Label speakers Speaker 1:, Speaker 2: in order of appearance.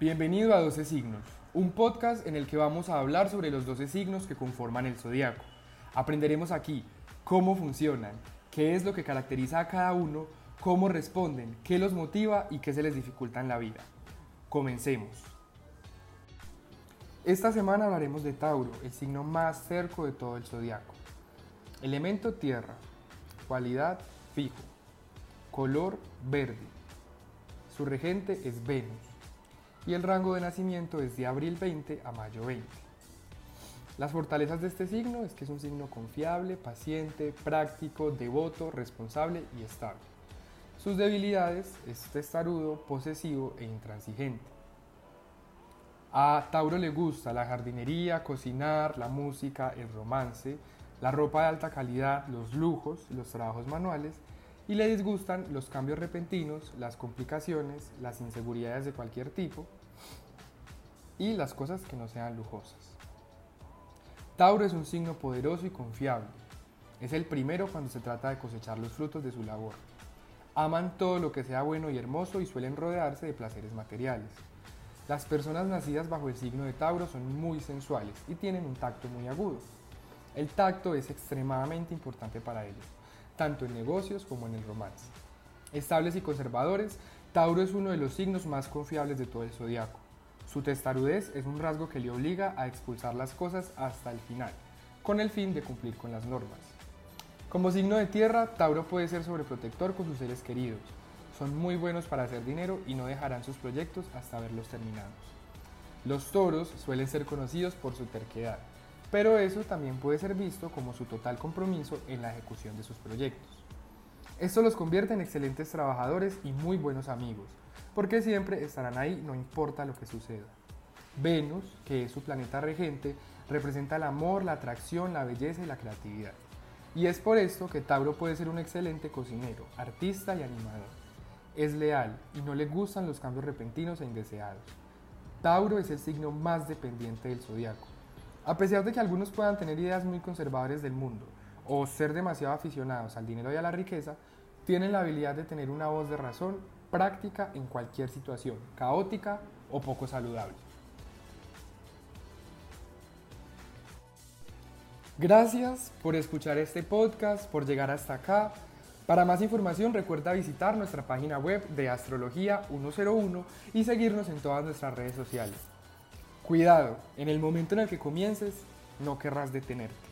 Speaker 1: Bienvenido a 12 signos, un podcast en el que vamos a hablar sobre los 12 signos que conforman el zodiaco. Aprenderemos aquí cómo funcionan, qué es lo que caracteriza a cada uno, cómo responden, qué los motiva y qué se les dificulta en la vida. Comencemos. Esta semana hablaremos de Tauro, el signo más cerco de todo el zodiaco. Elemento tierra, cualidad fijo, color verde. Su regente es Venus y el rango de nacimiento es de abril 20 a mayo 20. Las fortalezas de este signo es que es un signo confiable, paciente, práctico, devoto, responsable y estable. Sus debilidades es testarudo, posesivo e intransigente. A Tauro le gusta la jardinería, cocinar, la música, el romance, la ropa de alta calidad, los lujos, los trabajos manuales y le disgustan los cambios repentinos, las complicaciones, las inseguridades de cualquier tipo y las cosas que no sean lujosas. Tauro es un signo poderoso y confiable. Es el primero cuando se trata de cosechar los frutos de su labor. Aman todo lo que sea bueno y hermoso y suelen rodearse de placeres materiales. Las personas nacidas bajo el signo de Tauro son muy sensuales y tienen un tacto muy agudo. El tacto es extremadamente importante para ellos tanto en negocios como en el romance. Estables y conservadores, Tauro es uno de los signos más confiables de todo el zodiaco. Su testarudez es un rasgo que le obliga a expulsar las cosas hasta el final, con el fin de cumplir con las normas. Como signo de tierra, Tauro puede ser sobreprotector con sus seres queridos. Son muy buenos para hacer dinero y no dejarán sus proyectos hasta verlos terminados. Los toros suelen ser conocidos por su terquedad pero eso también puede ser visto como su total compromiso en la ejecución de sus proyectos. Esto los convierte en excelentes trabajadores y muy buenos amigos, porque siempre estarán ahí no importa lo que suceda. Venus, que es su planeta regente, representa el amor, la atracción, la belleza y la creatividad. Y es por esto que Tauro puede ser un excelente cocinero, artista y animador. Es leal y no le gustan los cambios repentinos e indeseados. Tauro es el signo más dependiente del zodiaco a pesar de que algunos puedan tener ideas muy conservadoras del mundo o ser demasiado aficionados al dinero y a la riqueza, tienen la habilidad de tener una voz de razón práctica en cualquier situación, caótica o poco saludable. Gracias por escuchar este podcast, por llegar hasta acá. Para más información recuerda visitar nuestra página web de Astrología 101 y seguirnos en todas nuestras redes sociales. Cuidado, en el momento en el que comiences, no querrás detenerte.